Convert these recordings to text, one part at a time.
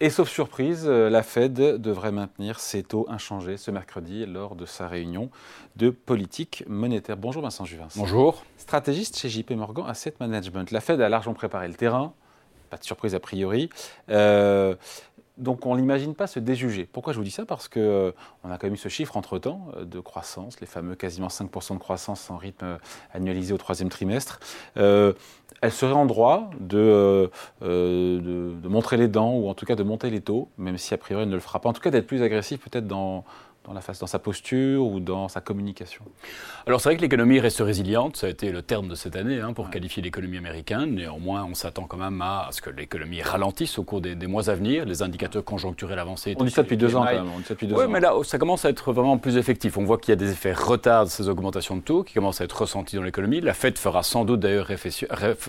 Et sauf surprise, euh, la Fed devrait maintenir ses taux inchangés ce mercredi lors de sa réunion de politique monétaire. Bonjour Vincent Juvin. Bonjour. Stratégiste chez JP Morgan Asset Management. La Fed a largement préparé le terrain, pas de surprise a priori. Euh, donc on n'imagine pas se déjuger. Pourquoi je vous dis ça? Parce qu'on euh, a quand même eu ce chiffre entre-temps de croissance, les fameux quasiment 5% de croissance en rythme annualisé au troisième trimestre elle serait en droit euh, de, de, montrer les dents ou en tout cas de monter les taux, même si a priori elle ne le fera pas. En tout cas, d'être plus agressif peut-être dans, dans, la face, dans sa posture ou dans sa communication Alors c'est vrai que l'économie reste résiliente, ça a été le terme de cette année hein, pour qualifier l'économie américaine. Néanmoins, on s'attend quand même à, ce que l'économie ralentisse au cours des, mois à venir. Les indicateurs conjoncturels avancés. On dit ça depuis deux ans quand même. Oui, mais là, ça commence à être vraiment plus effectif. On voit qu'il y a des effets retard de ces augmentations de taux qui commencent à être ressentis dans l'économie. La Fed fera sans doute d'ailleurs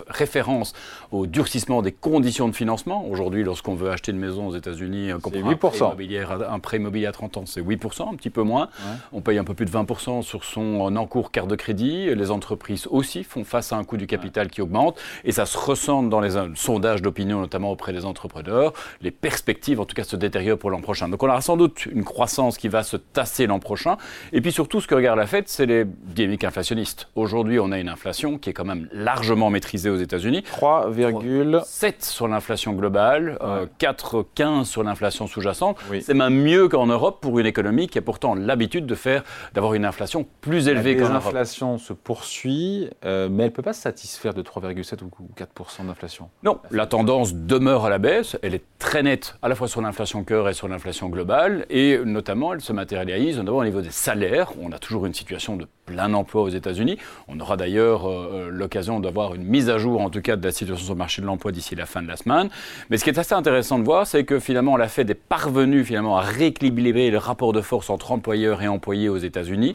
référence au durcissement des conditions de financement. Aujourd'hui, lorsqu'on veut acheter une maison aux États-Unis, un, un prêt immobilier à 30 ans, c'est 8% un petit peu moins. On paye un peu plus de 20% sur son encours carte de crédit. Les entreprises aussi font face à un coût du capital qui augmente. Et ça se ressent dans les sondages d'opinion, notamment auprès des entrepreneurs. Les perspectives, en tout cas, se détériorent pour l'an prochain. Donc on aura sans doute une croissance qui va se tasser l'an prochain. Et puis surtout, ce que regarde la Fed, c'est les dynamiques inflationnistes. Aujourd'hui, on a une inflation qui est quand même largement maîtrisée aux États-Unis. 3,7 sur l'inflation globale, 4,15 sur l'inflation sous-jacente. C'est même mieux qu'en Europe pour une économie qui a pourtant l'habitude de faire, d'avoir une inflation plus élevée qu'en Europe. L'inflation se poursuit, euh, mais elle ne peut pas se satisfaire de 3,7 ou 4 d'inflation. Non, la tendance demeure à la baisse. Elle est très nette, à la fois sur l'inflation cœur et sur l'inflation globale, et notamment, elle se matérialise notamment au niveau des salaires. On a toujours une situation de plein emploi aux États-Unis. On aura d'ailleurs euh, euh, l'occasion d'avoir une mise à jour, en tout cas, de la situation sur le marché de l'emploi d'ici la fin de la semaine. Mais ce qui est assez intéressant de voir, c'est que finalement, la Fed est parvenue finalement à rééquilibrer le rapport de force entre employeurs et employés aux États-Unis,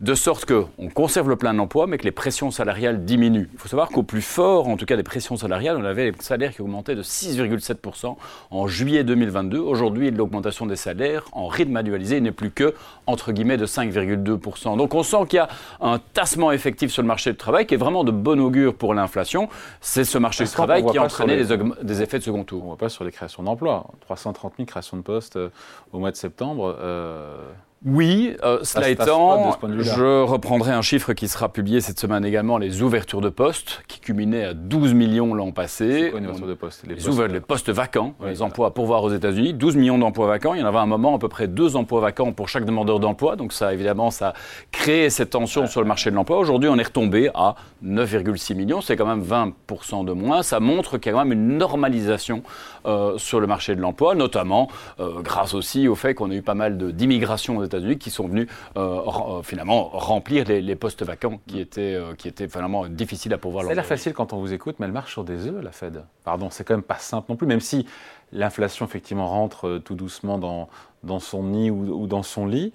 de sorte qu'on conserve le plein emploi, mais que les pressions salariales diminuent. Il faut savoir qu'au plus fort, en tout cas des pressions salariales, on avait les salaires qui augmentaient de 6,7% en juillet 2022. Aujourd'hui, l'augmentation des salaires en rythme annualisé n'est plus que, entre guillemets, de 5,2%. Donc on sent qu'il y a un tassement effectif sur le marché du travail qui est vraiment de bon augure pour l'inflation. C'est ce marché du travail qui a entraîné des effets de second tour. On ne voit pas sur les créations d'emplois. 330 000 créations de postes euh, au mois de septembre. Euh, oui, euh, cela étant, je reprendrai un chiffre qui sera publié cette semaine également, les ouvertures de postes, qui culminaient à 12 millions l'an passé. Quoi, une ouverture de postes les, postes, vacants, les emplois à pourvoir aux États-Unis, 12 millions d'emplois vacants. Il y en avait à un moment à peu près deux emplois vacants pour chaque demandeur d'emploi. Donc ça, évidemment, ça crée cette tension sur le marché de l'emploi. Aujourd'hui, on est retombé à 9,6 millions. C'est quand même 20% de moins. Ça montre qu'il y a quand même une normalisation euh, sur le marché de l'emploi, notamment euh, grâce aussi au fait qu'on a eu pas mal d'immigration aux États-Unis qui sont venus euh, euh, finalement remplir les, postes vacants qui étaient, euh, qui étaient finalement difficiles à pouvoir. A l'air facile quand on vous écoute, mais elle marche sur des œufs, la Fed. Pardon, c'est quand même pas simple non plus, même si l'inflation effectivement rentre tout doucement dans, dans son nid ou, dans son lit.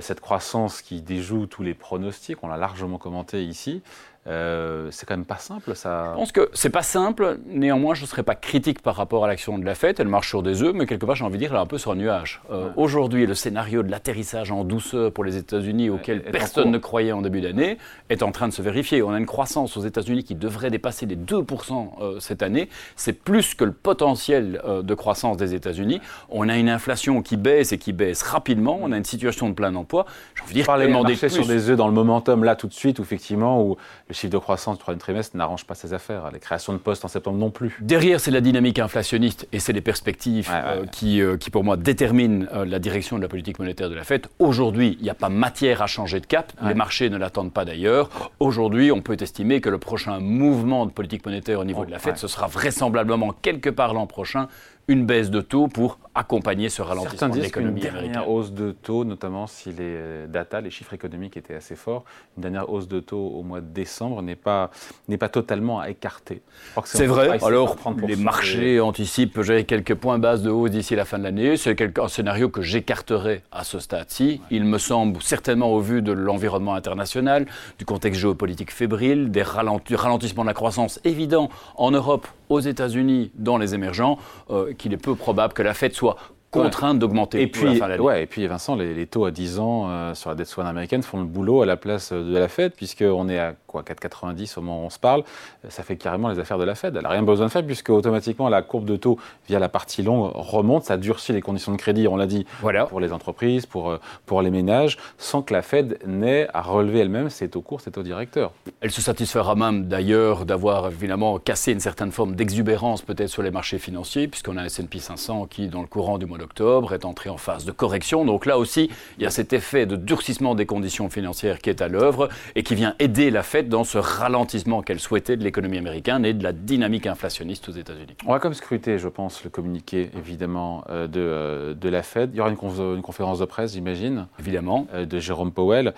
cette croissance qui déjoue tous les pronostics, on l'a largement commenté ici, euh, c'est quand même pas simple, ça. Je pense que c'est pas simple. Néanmoins, je ne serais pas critique par rapport à l'action de la fête. Elle marche sur des œufs, mais quelque part, j'ai envie de dire, elle est un peu sur un nuage. Euh, aujourd'hui, le scénario de l'atterrissage en douceur pour les États-Unis, auquel personne ne croyait en début d'année, est en train de se vérifier. On a une croissance aux États-Unis qui devrait dépasser les 2% euh, cette année. C'est plus que le potentiel de croissance des États-Unis. On a une inflation qui baisse et qui baisse rapidement. On a une situation de plein emploi. J'ai envie de dire, demander plus. sur des œufs dans le momentum là tout de suite, où effectivement, où le chiffre de croissance du troisième trimestre n'arrange pas ses affaires. Les créations de postes en septembre non plus. Derrière, c'est la dynamique inflationniste et c'est les perspectives euh, qui, euh, qui, pour moi, déterminent euh, la direction de la politique monétaire de la Fed. Aujourd'hui, il n'y a pas matière à changer de cap. Les marchés ne l'attendent pas d'ailleurs. Aujourd'hui, on peut estimer que le prochain mouvement de politique monétaire au niveau de la Fed, ce sera vraisemblablement quelque part l'an prochain une baisse de taux pour accompagner ce ralentissement de l'économie américaine. Une hausse de taux, notamment si les euh, data, les chiffres économiques étaient assez forts, une dernière hausse de taux au mois de décembre n'est pas, n'est pas totalement à écarter. C'est vrai. Alors, les marchés anticipent quelques points bases de hausse d'ici la fin de l'année. C'est un scénario que j'écarterai à ce stade-ci. Il me semble, certainement au vu de l'environnement international, du contexte géopolitique fébrile, des ralentissements de la croissance évidents en Europe, aux États-Unis, dans les émergents, euh, qu'il est peu probable que la Fed soit contrainte d'augmenter. Et puis, ouais, et puis Vincent, les, taux à 10 ans euh, sur la dette souveraine américaine font le boulot à la place de la Fed, puisqu'on est à quoi 4,90 au moment où on se parle. Ça fait carrément les affaires de la Fed. Elle n'a rien besoin de faire, puisque automatiquement la courbe de taux via la partie longue remonte. Ça durcit les conditions de crédit, on l'a dit, voilà. pour les entreprises, pour, euh, pour les ménages, sans que la Fed n'ait à relever elle-même ses taux courts, ses taux directeurs. Elle se satisfera même d'ailleurs d'avoir évidemment cassé une certaine forme d'exubérance peut-être sur les marchés financiers, puisqu'on a un S&P 500 qui, dans le courant du mois d'octobre, est entré en phase de correction. Donc là aussi, il y a cet effet de durcissement des conditions financières qui est à l'œuvre et qui vient aider la Fed dans ce ralentissement qu'elle souhaitait de l'économie américaine et de la dynamique inflationniste aux États-Unis. On va comme scruter, je pense, le communiqué évidemment euh, de, euh, de la Fed. Il y aura une, conférence de presse, j'imagine. Évidemment. Euh, de Jérôme Powell.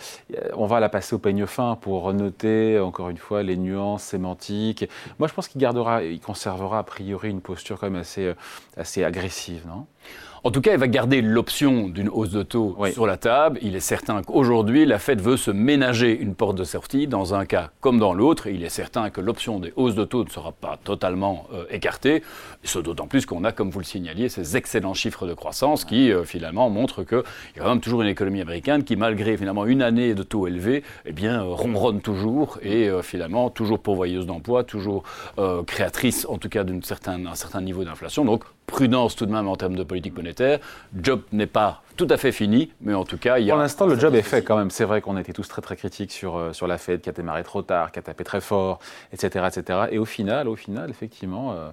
On va la passer au peigne fin pour noter encore une fois les nuances sémantiques. Moi, je pense qu'il gardera, il conservera a priori une posture quand même assez, assez agressive, non? En tout cas, il va garder l'option d'une hausse de taux sur la table. Il est certain qu'aujourd'hui, la Fed veut se ménager une porte de sortie dans un cas comme dans l'autre. Il est certain que l'option des hausses de taux ne sera pas totalement euh, écartée. Ce d'autant plus qu'on a, comme vous le signaliez, ces excellents chiffres de croissance qui euh, finalement montrent qu'il y a quand même toujours une économie américaine qui, malgré finalement une année de taux élevés, eh bien, euh, ronronne toujours et finalement toujours pourvoyeuse d'emplois, toujours créatrice en tout cas d'un certain, certain niveau d'inflation. Donc prudence tout de même en termes de politique monétaire. Job n'est pas tout à fait fini, mais en tout cas, il y a. Pour l'instant, le job est fait quand même. C'est vrai qu'on été tous très très critiques sur, euh, sur la Fed qui a démarré trop tard, qui a tapé très fort, etc. etc. Et au final, au final effectivement, euh,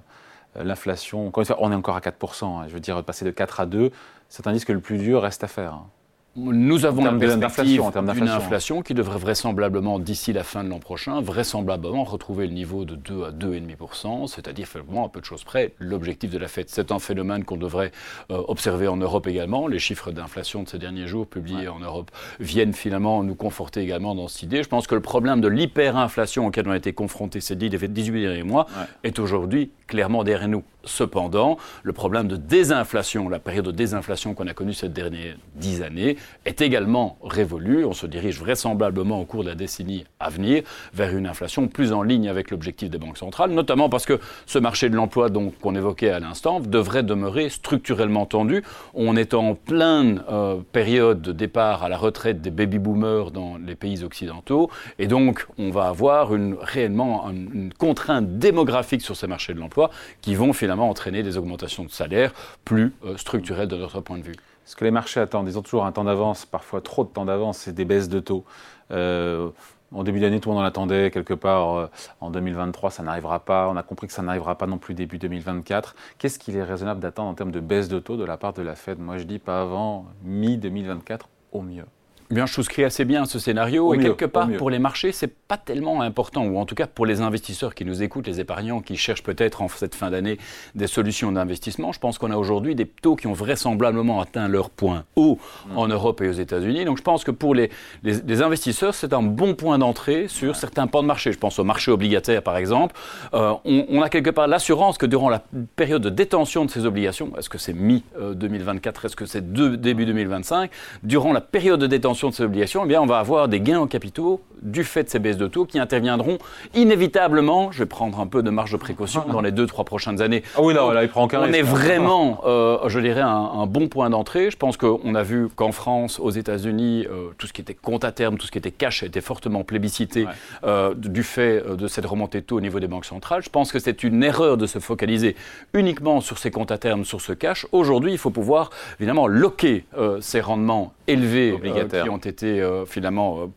l'inflation, on est encore à 4%. Hein. je veux dire, passer de 4 à 2, c'est un disque que le plus dur reste à faire. Hein. Nous avons la perspective d'une inflation qui devrait vraisemblablement, d'ici la fin de l'an prochain, vraisemblablement retrouver le niveau de 2 à 2,5%, c'est-à-dire finalement à peu de choses près l'objectif de la Fed. C'est un phénomène qu'on devrait euh, observer en Europe également. Les chiffres d'inflation de ces derniers jours publiés en Europe viennent finalement nous conforter également dans cette idée. Je pense que le problème de l'hyperinflation auquel on a été confrontés ces 18 derniers mois est aujourd'hui clairement derrière nous. Cependant, le problème de désinflation, la période de désinflation qu'on a connue ces dernières dix années, est également révolue. On se dirige vraisemblablement au cours de la décennie à venir vers une inflation plus en ligne avec l'objectif des banques centrales, notamment parce que ce marché de l'emploi qu'on évoquait à l'instant devrait demeurer structurellement tendu. On est en pleine euh, période de départ à la retraite des baby-boomers dans les pays occidentaux, et donc on va avoir une, réellement une contrainte démographique sur ces marchés de l'emploi qui vont finalement entraîner des augmentations de salaire plus euh, structurelles de notre point de vue. Ce que les marchés attendent, ils ont toujours un temps d'avance, parfois trop de temps d'avance, c'est des baisses de taux. Euh, en début d'année, tout le monde en attendait quelque part. Euh, en 2023, ça n'arrivera pas. On a compris que ça n'arrivera pas non plus début 2024. Qu'est-ce qu'il est raisonnable d'attendre en termes de baisse de taux de la part de la Fed? Moi, je dis pas avant mi-2024 au mieux. Bien, je souscris assez bien à ce scénario. et quelque part, pour les marchés, c'est pas tellement important, ou en tout cas pour les investisseurs qui nous écoutent, les épargnants qui cherchent peut-être en cette fin d'année des solutions d'investissement. Je pense qu'on a aujourd'hui des taux qui ont vraisemblablement atteint leur point haut mm. en Europe et aux États-Unis. Donc je pense que pour les, les, investisseurs, c'est un bon point d'entrée sur certains pans de marché. Je pense au marché obligataire, par exemple. Euh, on, a quelque part l'assurance que durant la période de détention de ces obligations, est-ce que c'est mi-2024, est-ce que c'est début 2025, durant la période de détention de ces obligations, eh bien, on va avoir des gains en capitaux du fait de ces baisses de taux qui interviendront inévitablement, je vais prendre un peu de marge de précaution, dans les deux, trois prochaines années. Ah oui, là, il prend On est vraiment, euh, je dirais, un, bon point d'entrée. Je pense qu'on a vu qu'en France, aux États-Unis, euh, tout ce qui était compte à terme, tout ce qui était cash a été fortement plébiscité euh, du fait de cette remontée de taux au niveau des banques centrales. Je pense que c'est une erreur de se focaliser uniquement sur ces comptes à terme, sur ce cash. Aujourd'hui, il faut pouvoir, évidemment, loquer ces rendements élevés qui ont été finalement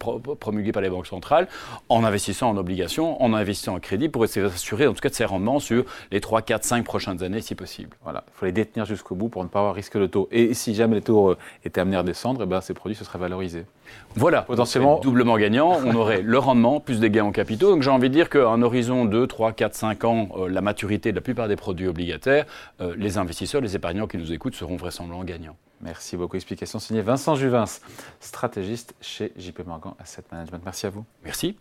promulgués par les banques centrales en investissant en obligations, en investissant en crédit pour essayer d'assurer en tout cas de ces rendements sur les 3, 4, 5 prochaines années si possible. Voilà, il faut les détenir jusqu'au bout pour ne pas avoir risqué le taux. Et si jamais les taux euh, étaient amenés à descendre, eh ben, ces produits se seraient valorisés. Voilà, potentiellement doublement gagnant. On aurait le rendement plus des gains en capitaux. Donc j'ai envie de dire qu'à un horizon de 3, 4, 5 ans, euh, la maturité de la plupart des produits obligataires, euh, les investisseurs, les épargnants qui nous écoutent seront vraisemblablement gagnants. Merci beaucoup. Explication signée Vincent Juvins, stratégiste chez JP Morgan Asset Management. Merci à vous. Merci.